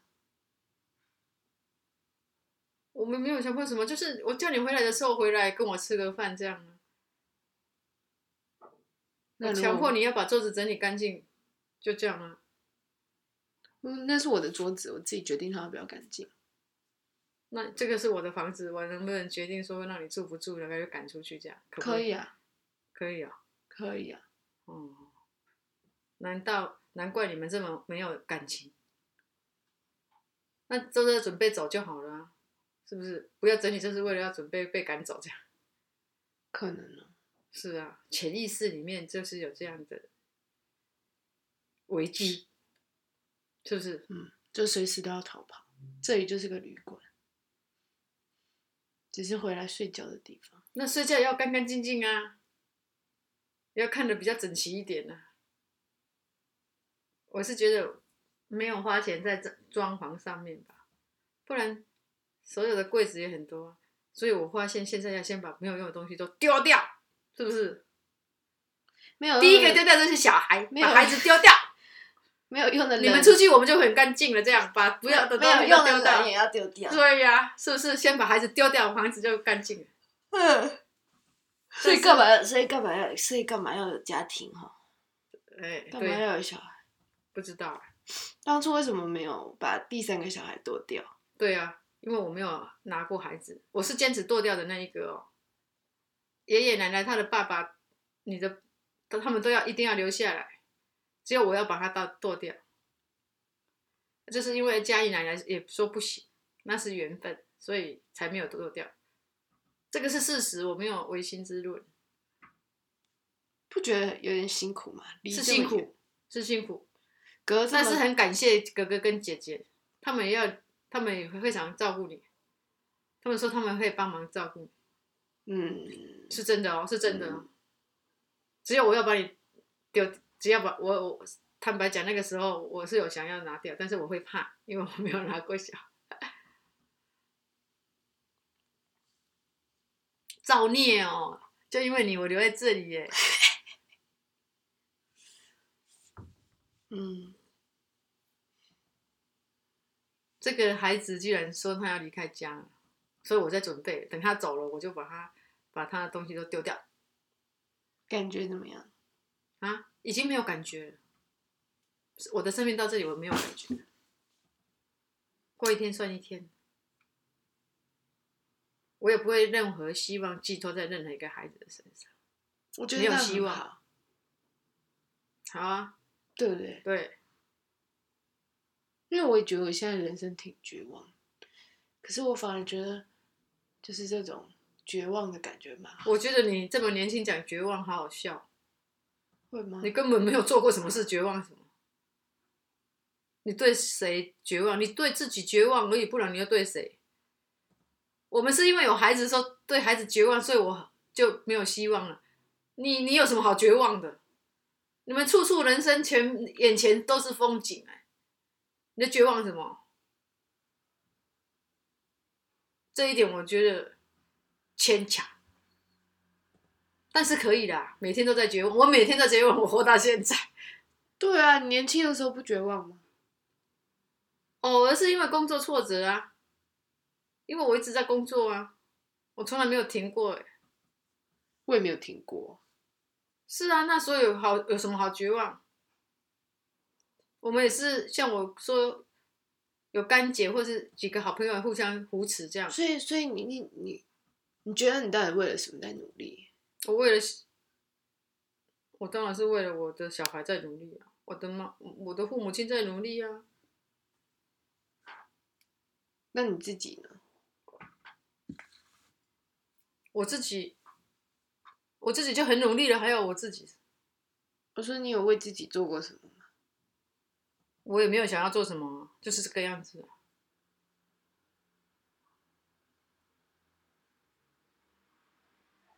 我们没有强迫什么，就是我叫你回来的时候回来跟我吃个饭这样啊。强迫你要把桌子整理干净，就这样啊。嗯，那是我的桌子，我自己决定它要不要干净。那这个是我的房子，我能不能决定说让你住不住，然后就赶出去这样？可不可以，啊，可以啊。可以啊。哦，难道难怪你们这么没有感情？那都在准备走就好了、啊，是不是？不要整理，就是为了要准备被赶走这样。可能呢、是啊，潜意识里面就是有这样的危机，是不是？嗯，就随时都要逃跑。这里就是个旅馆，只是回来睡觉的地方。那睡觉要干干净净啊，要看的比较整齐一点啊。我是觉得没有花钱在这装潢上面吧，不然所有的柜子也很多啊，所以我发现现在要先把没有用的东西都丢掉，是不是？没有第一个丢掉就是小孩，没有把孩子丢掉。没有用的人，你们出去我们就很干净了，这样把不要的没东西有用的人都丢掉也。要丢掉。对呀、是不是先把孩子丢掉，房子就干净了？嗯，所以干嘛要？所以干嘛要？所以干嘛要有家庭哈？哎，干嘛对，要有小孩？不知道啊。当初为什么没有把第三个小孩剁掉？对啊，因为我没有拿过孩子，我是坚持剁掉的那一个哦。爷爷奶奶他的爸爸，你的，他他们都要一定要留下来，只有我要把他剁剁掉。就是因为嘉义奶奶也说不行，那是缘分，所以才没有剁掉。这个是事实，我没有违心之论，不觉得有点辛苦吗？是辛苦，是辛苦。隔这么但是很感谢哥哥跟姐姐，他们也要，他们也会非常照顾你。他们说他们会帮忙照顾你，嗯，是真的哦，是真的哦。只有我要把你丢，只要把我我坦白讲，那个时候我是有想要拿掉，但是我会怕，因为我没有拿过小孩。造孽哦！就因为你，我留在这里耶。嗯，这个孩子居然说他要离开家了，所以我在准备，等他走了，我就把他把他的东西都丢掉感觉怎么样？啊！已经没有感觉了，我的生命到这里我没有感觉了，过一天算一天，我也不会任何希望寄托在任何一个孩子的身上。我觉得没有希望好，好啊，对不对？对，因为我也觉得我现在人生挺绝望，可是我反而觉得，就是这种绝望的感觉嘛。我觉得你这么年轻讲绝望，好好笑。会吗？你根本没有做过什么事，绝望什么？你对谁绝望？你对自己绝望而已，不然你要对谁？我们是因为有孩子的时候对孩子绝望，所以我就没有希望了。你你有什么好绝望的？你们处处人生前眼前都是风景哎、你在绝望什么？这一点我觉得牵强。但是可以啦，每天都在绝望。我每天在绝望，我活到现在。对啊，你年轻的时候不绝望吗？偶尔是因为工作挫折啊，因为我一直在工作啊，我从来没有停过哎。我也没有停过。是啊，那所以有好有什么好绝望？我们也是像我说，有干姐或是几个好朋友互相扶持这样。所以，所以你你你，你觉得你到底为了什么在努力？我为了，我当然是为了我的小孩在努力啊，我的妈，我的父母亲在努力啊。那你自己呢？我自己，我自己就很努力了，还有我自己，我说你有为自己做过什么吗？我也没有想要做什么，就是这个样子啊。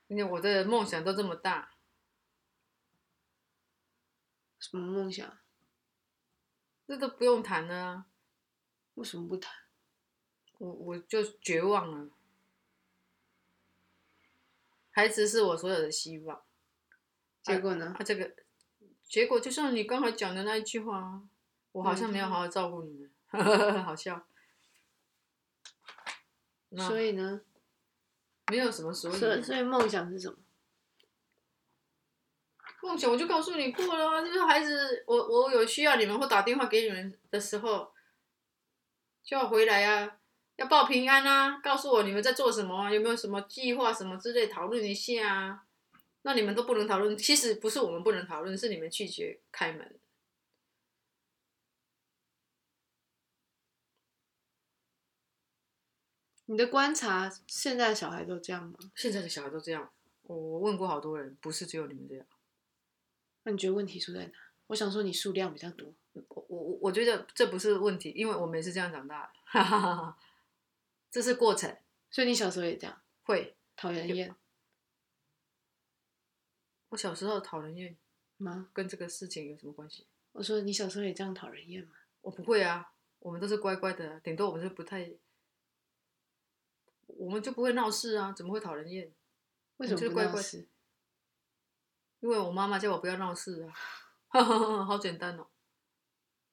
因为我的梦想都这么大，什么梦想？这都不用谈了啊，为什么不谈？我我就绝望了。孩子是我所有的希望，结果呢啊，？这个结果就像你刚才讲的那一句话啊，我好像没有好好照顾你们，好笑。所以呢？没有什么所以所以所以梦想是什么？梦想，我就告诉你过了啊，就是孩子，我我有需要你们或打电话给你们的时候，就要回来啊，要报平安啊，告诉我你们在做什么啊，有没有什么计划什么之类，讨论一下啊。那你们都不能讨论，其实不是我们不能讨论，是你们拒绝开门。你的观察，现在的小孩都这样吗？现在的小孩都这样，我我问过好多人，不是只有你们这样。那你觉得问题出在哪？我想说你数量比较多，我我我我觉得这不是问题，因为我们也是这样长大的，哈哈哈哈，这是过程，所以你小时候也这样会。讨人厌我小时候讨人厌，吗？跟这个事情有什么关系？我说你小时候也这样讨人厌吗？我不会啊，我们都是乖乖的，顶多我们是不太，我们就不会闹事啊，怎么会讨人厌？为什么就是乖乖不闹事？因为我妈妈叫我不要闹事啊，好简单哦，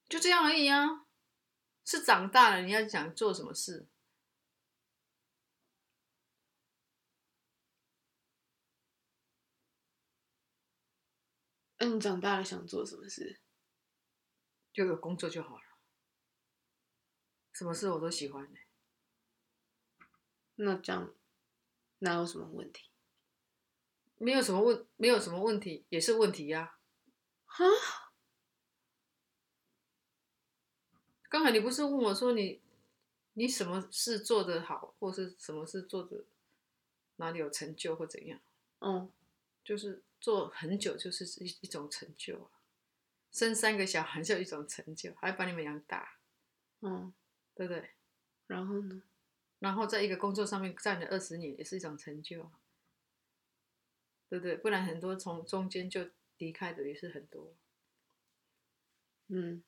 就这样而已啊。是长大了，你要想做什么事，那、你长大了想做什么事？就有工作就好了。什么事我都喜欢、欸、那这样哪有什么问题？没有什么问，没有什么问题，也是问题呀、哈，刚才你不是问我说你你什么事做得好，或是什么事做的哪里有成就或怎样？哦，就是做很久就是一一种成就啊，生三个小孩就一种成就，还把你们养大，嗯，对不对？然后呢？然后在一个工作上面站了二十年，也是一种成就啊。对不对？不然很多从中间就离开的也是很多。嗯，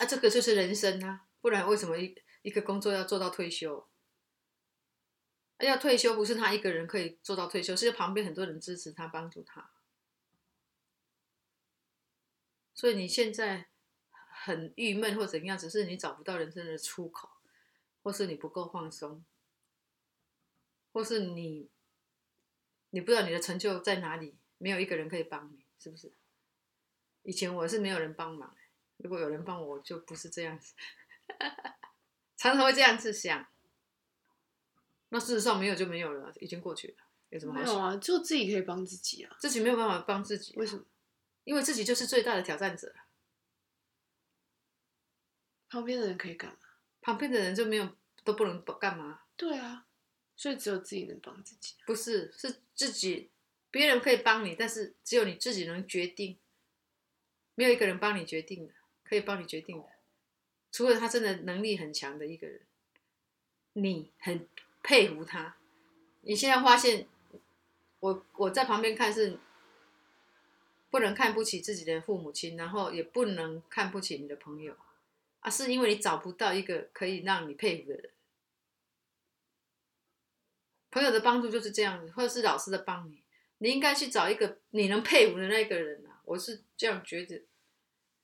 啊，这个就是人生啊，不然为什么一一个工作要做到退休？要退休不是他一个人可以做到退休，是旁边很多人支持他、帮助他。所以你现在很郁闷或怎样，只是你找不到人生的出口，或是你不够放松，或是你你不知道你的成就在哪里，没有一个人可以帮你，是不是？以前我是没有人帮忙，如果有人帮我，就不是这样子，常常会这样子想。那事实上没有就没有了，已经过去了，有什么好想？没有啊，就自己可以帮自己啊。自己没有办法帮自己，为什么？因为自己就是最大的挑战者，旁边的人可以干嘛？旁边的人就没有都不能干嘛？对啊，所以只有自己能帮自己。不是，是自己，别人可以帮你，但是只有你自己能决定，没有一个人帮你决定的，可以帮你决定的，除了他真的能力很强的一个人，你很佩服他。你现在发现，我我在旁边看是。不能看不起自己的父母亲，然后也不能看不起你的朋友，啊，是因为你找不到一个可以让你佩服的人。朋友的帮助就是这样子，或者是老师的帮你，你应该去找一个你能佩服的那个人啊！我是这样觉得。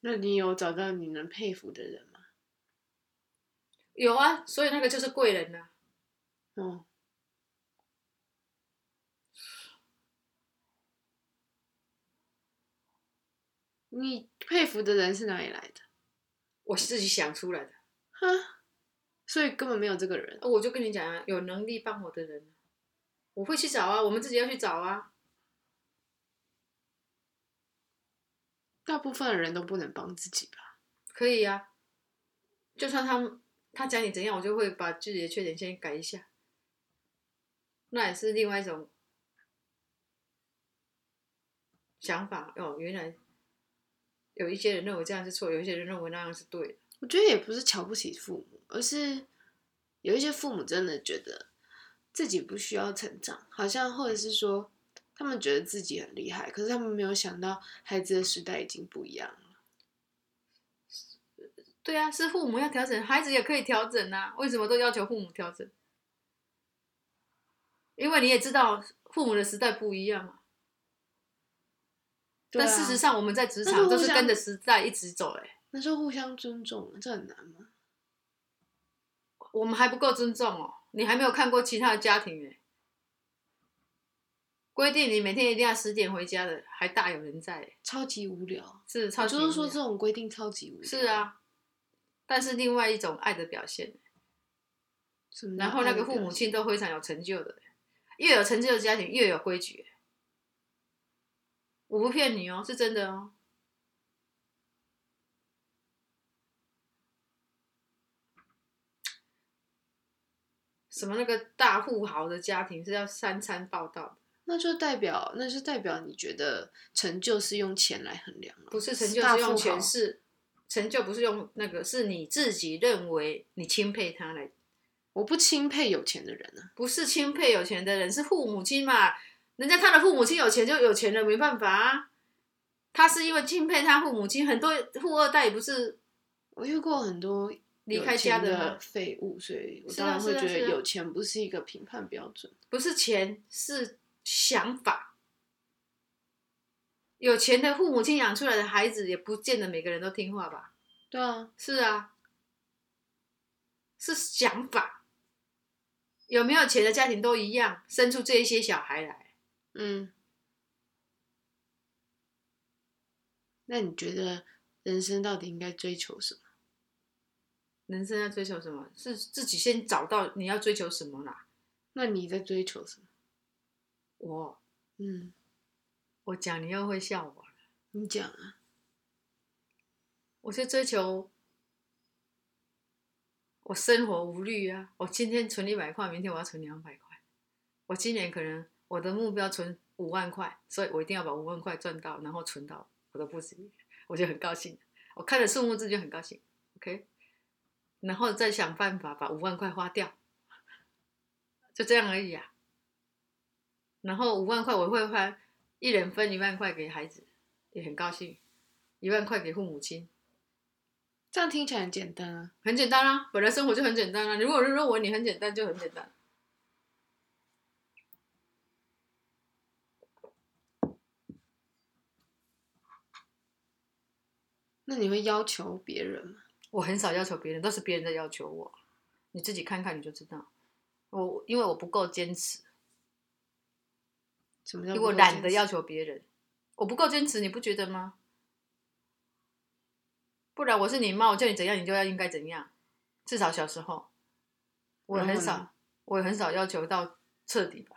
那你有找到你能佩服的人吗？有啊，所以那个就是贵人呐。哦。你佩服的人是哪里来的？我自己想出来的。哈，所以根本没有这个人。我就跟你讲啊，有能力帮我的人，我会去找啊。我们自己要去找啊。大部分的人都不能帮自己吧？可以呀，就算他他讲你怎样，我就会把自己的缺点先改一下。那也是另外一种想法哦。原来。有一些人认为这样是错，有一些人认为那样是对。我觉得也不是瞧不起父母，而是有一些父母真的觉得自己不需要成长，好像或者是说他们觉得自己很厉害，可是他们没有想到孩子的时代已经不一样了。对啊，是父母要调整，孩子也可以调整啊。为什么都要求父母调整？因为你也知道父母的时代不一样嘛。但事实上，我们在职场都是跟着时代一直走哎。那就互相尊重，这很难吗？我们还不够尊重哦，你还没有看过其他的家庭哎。规定你每天一定要十点回家的，还大有人在，超级无聊。是，超级就是说这种规定超级无聊。是啊，但是另外一种爱的表现。然后那个父母亲都非常有成就的，越有成就的家庭越有规矩。我不骗你哦，是真的哦。什么那个大富豪的家庭是要三餐报道的？那就代表，那就代表你觉得成就是用钱来衡量不是成就是用钱，是成就不是用那个，是你自己认为你钦佩他来。我不钦佩有钱的人啊，不是钦佩有钱的人，是父母亲嘛。人家他的父母亲有钱就有钱了，没办法啊。他是因为敬佩他父母亲，很多富二代也不是。我遇过很多离开家的废物，所以我当然会觉得有钱不是一个评判标准。不是钱，是想法。有钱的父母亲养出来的孩子，也不见得每个人都听话吧？对啊，是啊，是想法。有没有钱的家庭都一样，生出这一些小孩来。嗯，那你觉得人生到底应该追求什么？人生要追求什么？是自己先找到你要追求什么啦。那你在追求什么？我，嗯，我讲你又会笑我了。你讲啊。我是追求我生活无虑啊！我今天存一百块，明天我要存两百块。我今年可能。我的目标存五万块，所以我一定要把五万块赚到，然后存到我的布施里，我就很高兴。我看着数目字就很高兴，OK，然后再想办法把五万块花掉，就这样而已啊。然后五万块我会花一人分一万块给孩子，也很高兴，一万块给父母亲，这样听起来很简单啊。很简单啊，本来生活就很简单啊。如果认为你很简单，就很简单。那你会要求别人吗？我很少要求别人，都是别人在要求我。你自己看看你就知道。我因为我不够坚持，什么叫因为我懒得要求别人，我不够坚持，你不觉得吗？不然我是你妈，我叫你怎样，你就要应该怎样。至少小时候，我很少，我也很少要求到彻底吧。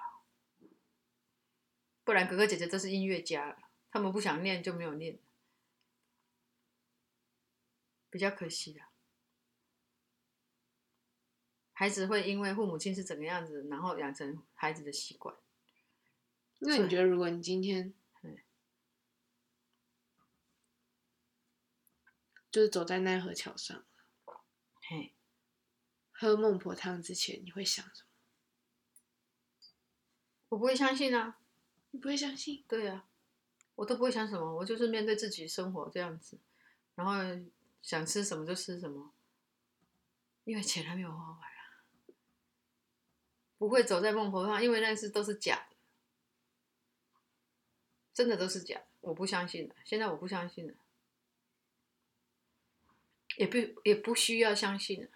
不然哥哥姐姐都是音乐家，他们不想念就没有念，比较可惜的。孩子会因为父母亲是怎个样子，然后养成孩子的习惯。那你觉得，如果你今天嗯就是走在奈何桥上嘿，喝孟婆汤之前，你会想什么？我不会相信啊，你不会相信？对啊，我都不会想什么，我就是面对自己生活这样子，然后想吃什么就吃什么，因为钱还没有花完啊，不会走在孟婆汤，因为那是都是假的，真的都是假的，我不相信了，现在我不相信了，也不也不需要相信了。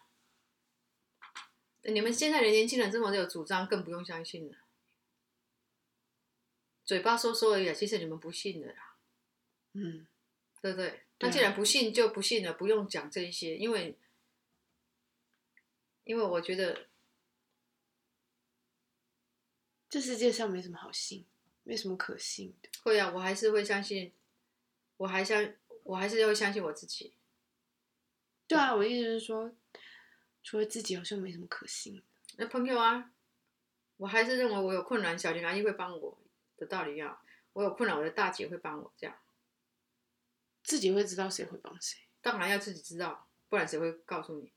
你们现在的年轻人这么有主张，更不用相信了。嘴巴说说而已，其实你们不信的啦，嗯，对不对？对那啊既然不信就不信了，不用讲这一些，因为因为我觉得这世界上没什么好信，没什么可信的。会啊，我还是会相信，我还相我还是要相信我自己。对啊，我意思是说，除了自己，好像没什么可信的。那朋友啊，我还是认为我有困难，小林阿姨会帮我的道理一样，我有困难，我的大姐会帮我，这样自己会知道谁会帮谁。当然要自己知道，不然谁会告诉你？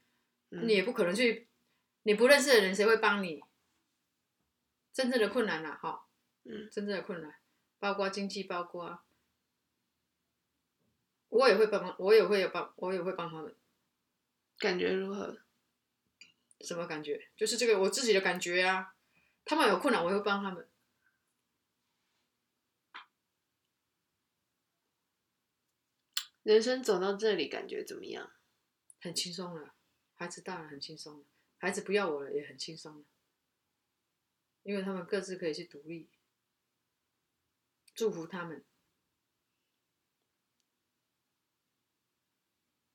嗯你也不可能去，你不认识的人谁会帮你？真正的困难啊，哈，嗯，真正的困难，包括经济，包括啊我也会帮，我也会有帮，我也会帮他们。感觉如何？什么感觉？就是这个我自己的感觉啊。他们有困难，我会帮他们。人生走到这里，感觉怎么样？很轻松了，孩子大了很轻松了，孩子不要我了也很轻松了，因为他们各自可以去独立，祝福他们。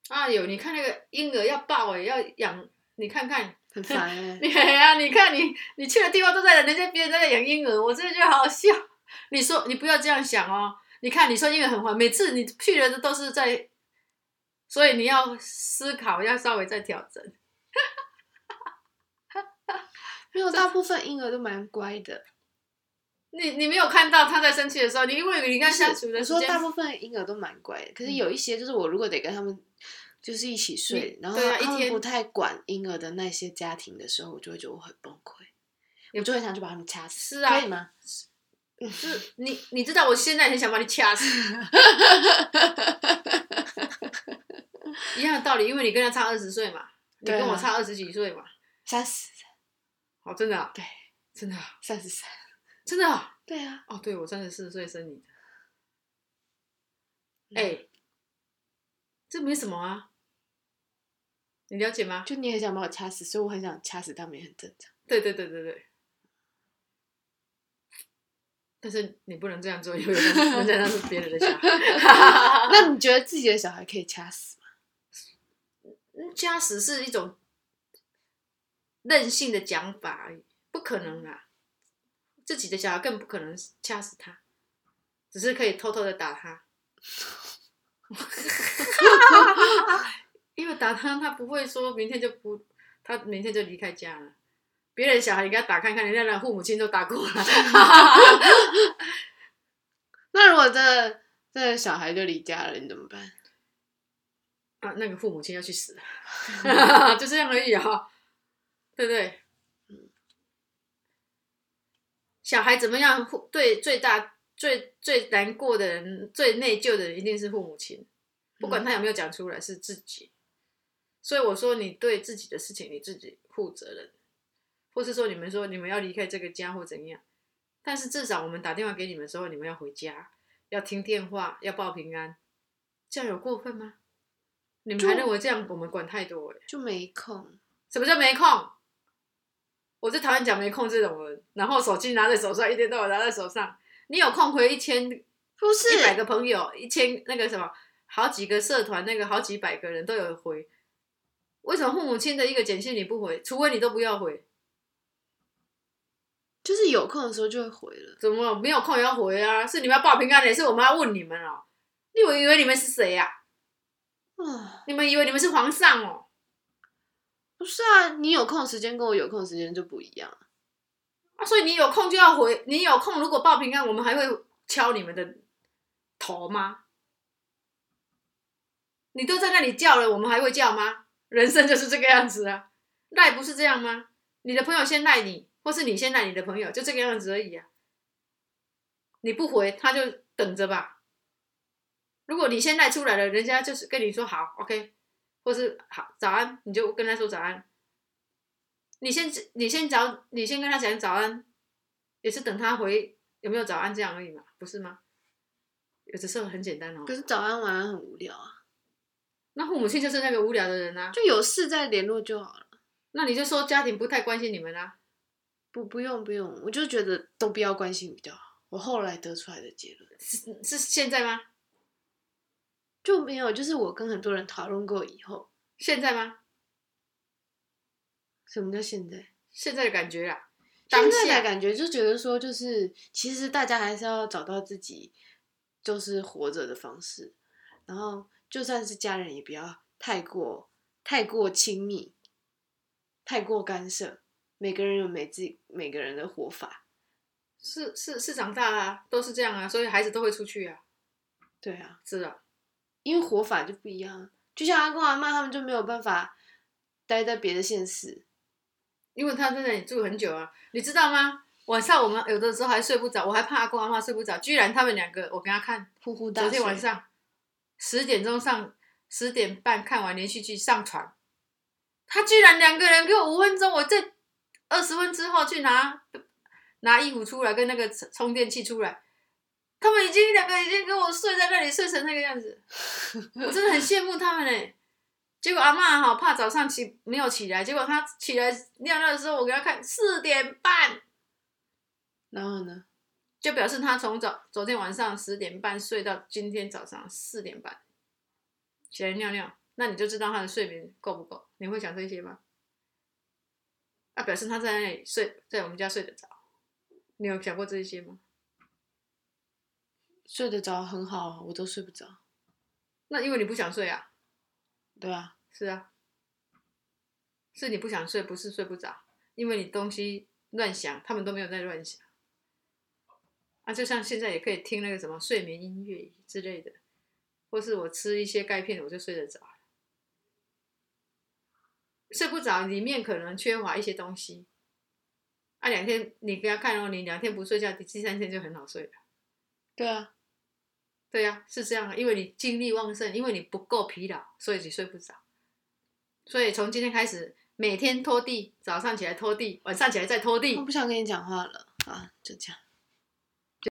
啊有，你看那个婴儿要抱哎，要养，你看看，很烦 哎、你啊，你看你你去的地方都在人家别人在养婴儿，我真的觉得好好笑。你说你不要这样想哦，你看你说婴儿很烦，每次你去的都是在，所以你要思考，要稍微再调整。没有，大部分婴儿都蛮乖的。你你没有看到他在生气的时候，你因为你跟他相处的我说时间，大部分婴儿都蛮乖的，可是有一些就是我如果得跟他们就是一起睡，你然后他们不太管婴儿的那些家庭的时候，我就会觉得我很崩溃，我就会想去把他们掐死，是啊可以吗？是你你知道，我现在很想把你掐死，一样的道理，因为你跟他差二十岁嘛，你跟我差二十几岁嘛，三十，哦，真的、啊，对，真的、啊，三十三，真的、啊，对啊，哦，对我三十四岁生你哎、这没什么啊，你了解吗？就你很想把我掐死，所以我很想掐死他们也很正常。对对对对对。但是你不能这样做，因为人家那是别人的小孩。那你觉得自己的小孩可以掐死吗？掐死是一种任性的讲法而已，不可能啊！自己的小孩更不可能掐死他，只是可以偷偷的打他。因为打他，他不会说明天就不，他明天就离开家了。别人小孩你给他打看看，人家的父母亲都打过了。那如果这这小孩就离家了，你怎么办？啊，那个父母亲要去死，就这样而已啊，对不对？小孩怎么样？父对最大最最难过的人、最内疚的人一定是父母亲，不管他有没有讲出来，是自己。所以我说，你对自己的事情你自己负责任，或是说你们说你们要离开这个家或怎样，但是至少我们打电话给你们的时候，你们要回家，要听电话，要报平安，这样有过分吗？你们还认为这样我们管太多、欸？就没空。什么叫没空？我最讨厌讲没空这种人，然后手机拿在手上，一天到晚拿在手上。你有空回一千不是一百个朋友，一千那个什么，好几个社团，那个好几百个人都有回。为什么父母亲的一个简讯你不回？除非你都不要回，就是有空的时候就会回了。怎么没有空也要回啊？是你们要报平安的，是我们要问你们哦。你以为以为你们是谁呀、啊，你们以为你们是皇上哦？不是啊，你有空的时间跟我有空的时间就不一样啊。啊，所以你有空就要回，你有空如果报平安，我们还会敲你们的头吗？你都在那里叫了，我们还会叫吗？人生就是这个样子啊，赖不是这样吗？你的朋友先赖你，或是你先来你的朋友，就这个样子而已啊。你不回，他就等着吧。如果你先赖出来了，人家就是跟你说好，OK，或是好早安，你就跟他说早安。你先你先早，你先跟他讲早安，也是等他回有没有早安这样而已嘛，不是吗？有的时候很简单哦。可是早安晚安很无聊啊，那父母亲就是那个无聊的人啊，就有事再联络就好了。那你就说家庭不太关心你们啊。不，不用不用，我就觉得都不要关心比较好。我后来得出来的结论是是现在吗？就没有，就是我跟很多人讨论过以后，现在吗？什么叫现在？现在的感觉啦，当现在的下感觉就觉得说，就是其实大家还是要找到自己就是活着的方式，然后就算是家人也不要太过太过亲密，太过干涉。每个人有每自己每个人的活法，是是是长大啦、都是这样啊，所以孩子都会出去啊，对啊，是啊，因为活法就不一样啊。就像阿公阿妈他们就没有办法待在别的县市，因为他在那里住很久啊，你知道吗？晚上我们有的时候还睡不着，我还怕阿公阿妈睡不着，居然他们两个，我给他看，呼呼大昨。天晚上十点钟上，十点半看完连续剧上床，他居然两个人给我五分钟，我这二十分之后去拿拿衣服出来，跟那个充电器出来，他们已经两个已经跟我睡在那里睡成那个样子，我真的很羡慕他们嘞。结果阿嬷哈怕早上起没有起来，结果她起来尿尿的时候，我给她看四点半，然后呢？就表示她从早昨天晚上十点半睡到今天早上四点半起来尿尿，那你就知道她的睡眠够不够。你会想这些吗？啊，表示他在那里睡，在我们家睡得着。你有想过这些吗？睡得着很好啊，我都睡不着。那因为你不想睡啊，对啊，是啊，是你不想睡，不是睡不着，因为你东西乱想，他们都没有在乱想。啊，就像现在也可以听那个什么睡眠音乐之类的，或是我吃一些钙片，我就睡得着了。睡不着，里面可能缺乏一些东西。啊，两天你不要看哦，你两天不睡觉，第第三天就很好睡了。对啊，对呀、是这样啊，因为你精力旺盛，因为你不够疲劳，所以你睡不着。所以从今天开始，每天拖地，早上起来拖地，晚上起来再拖地我。不想跟你讲话了啊，就这样。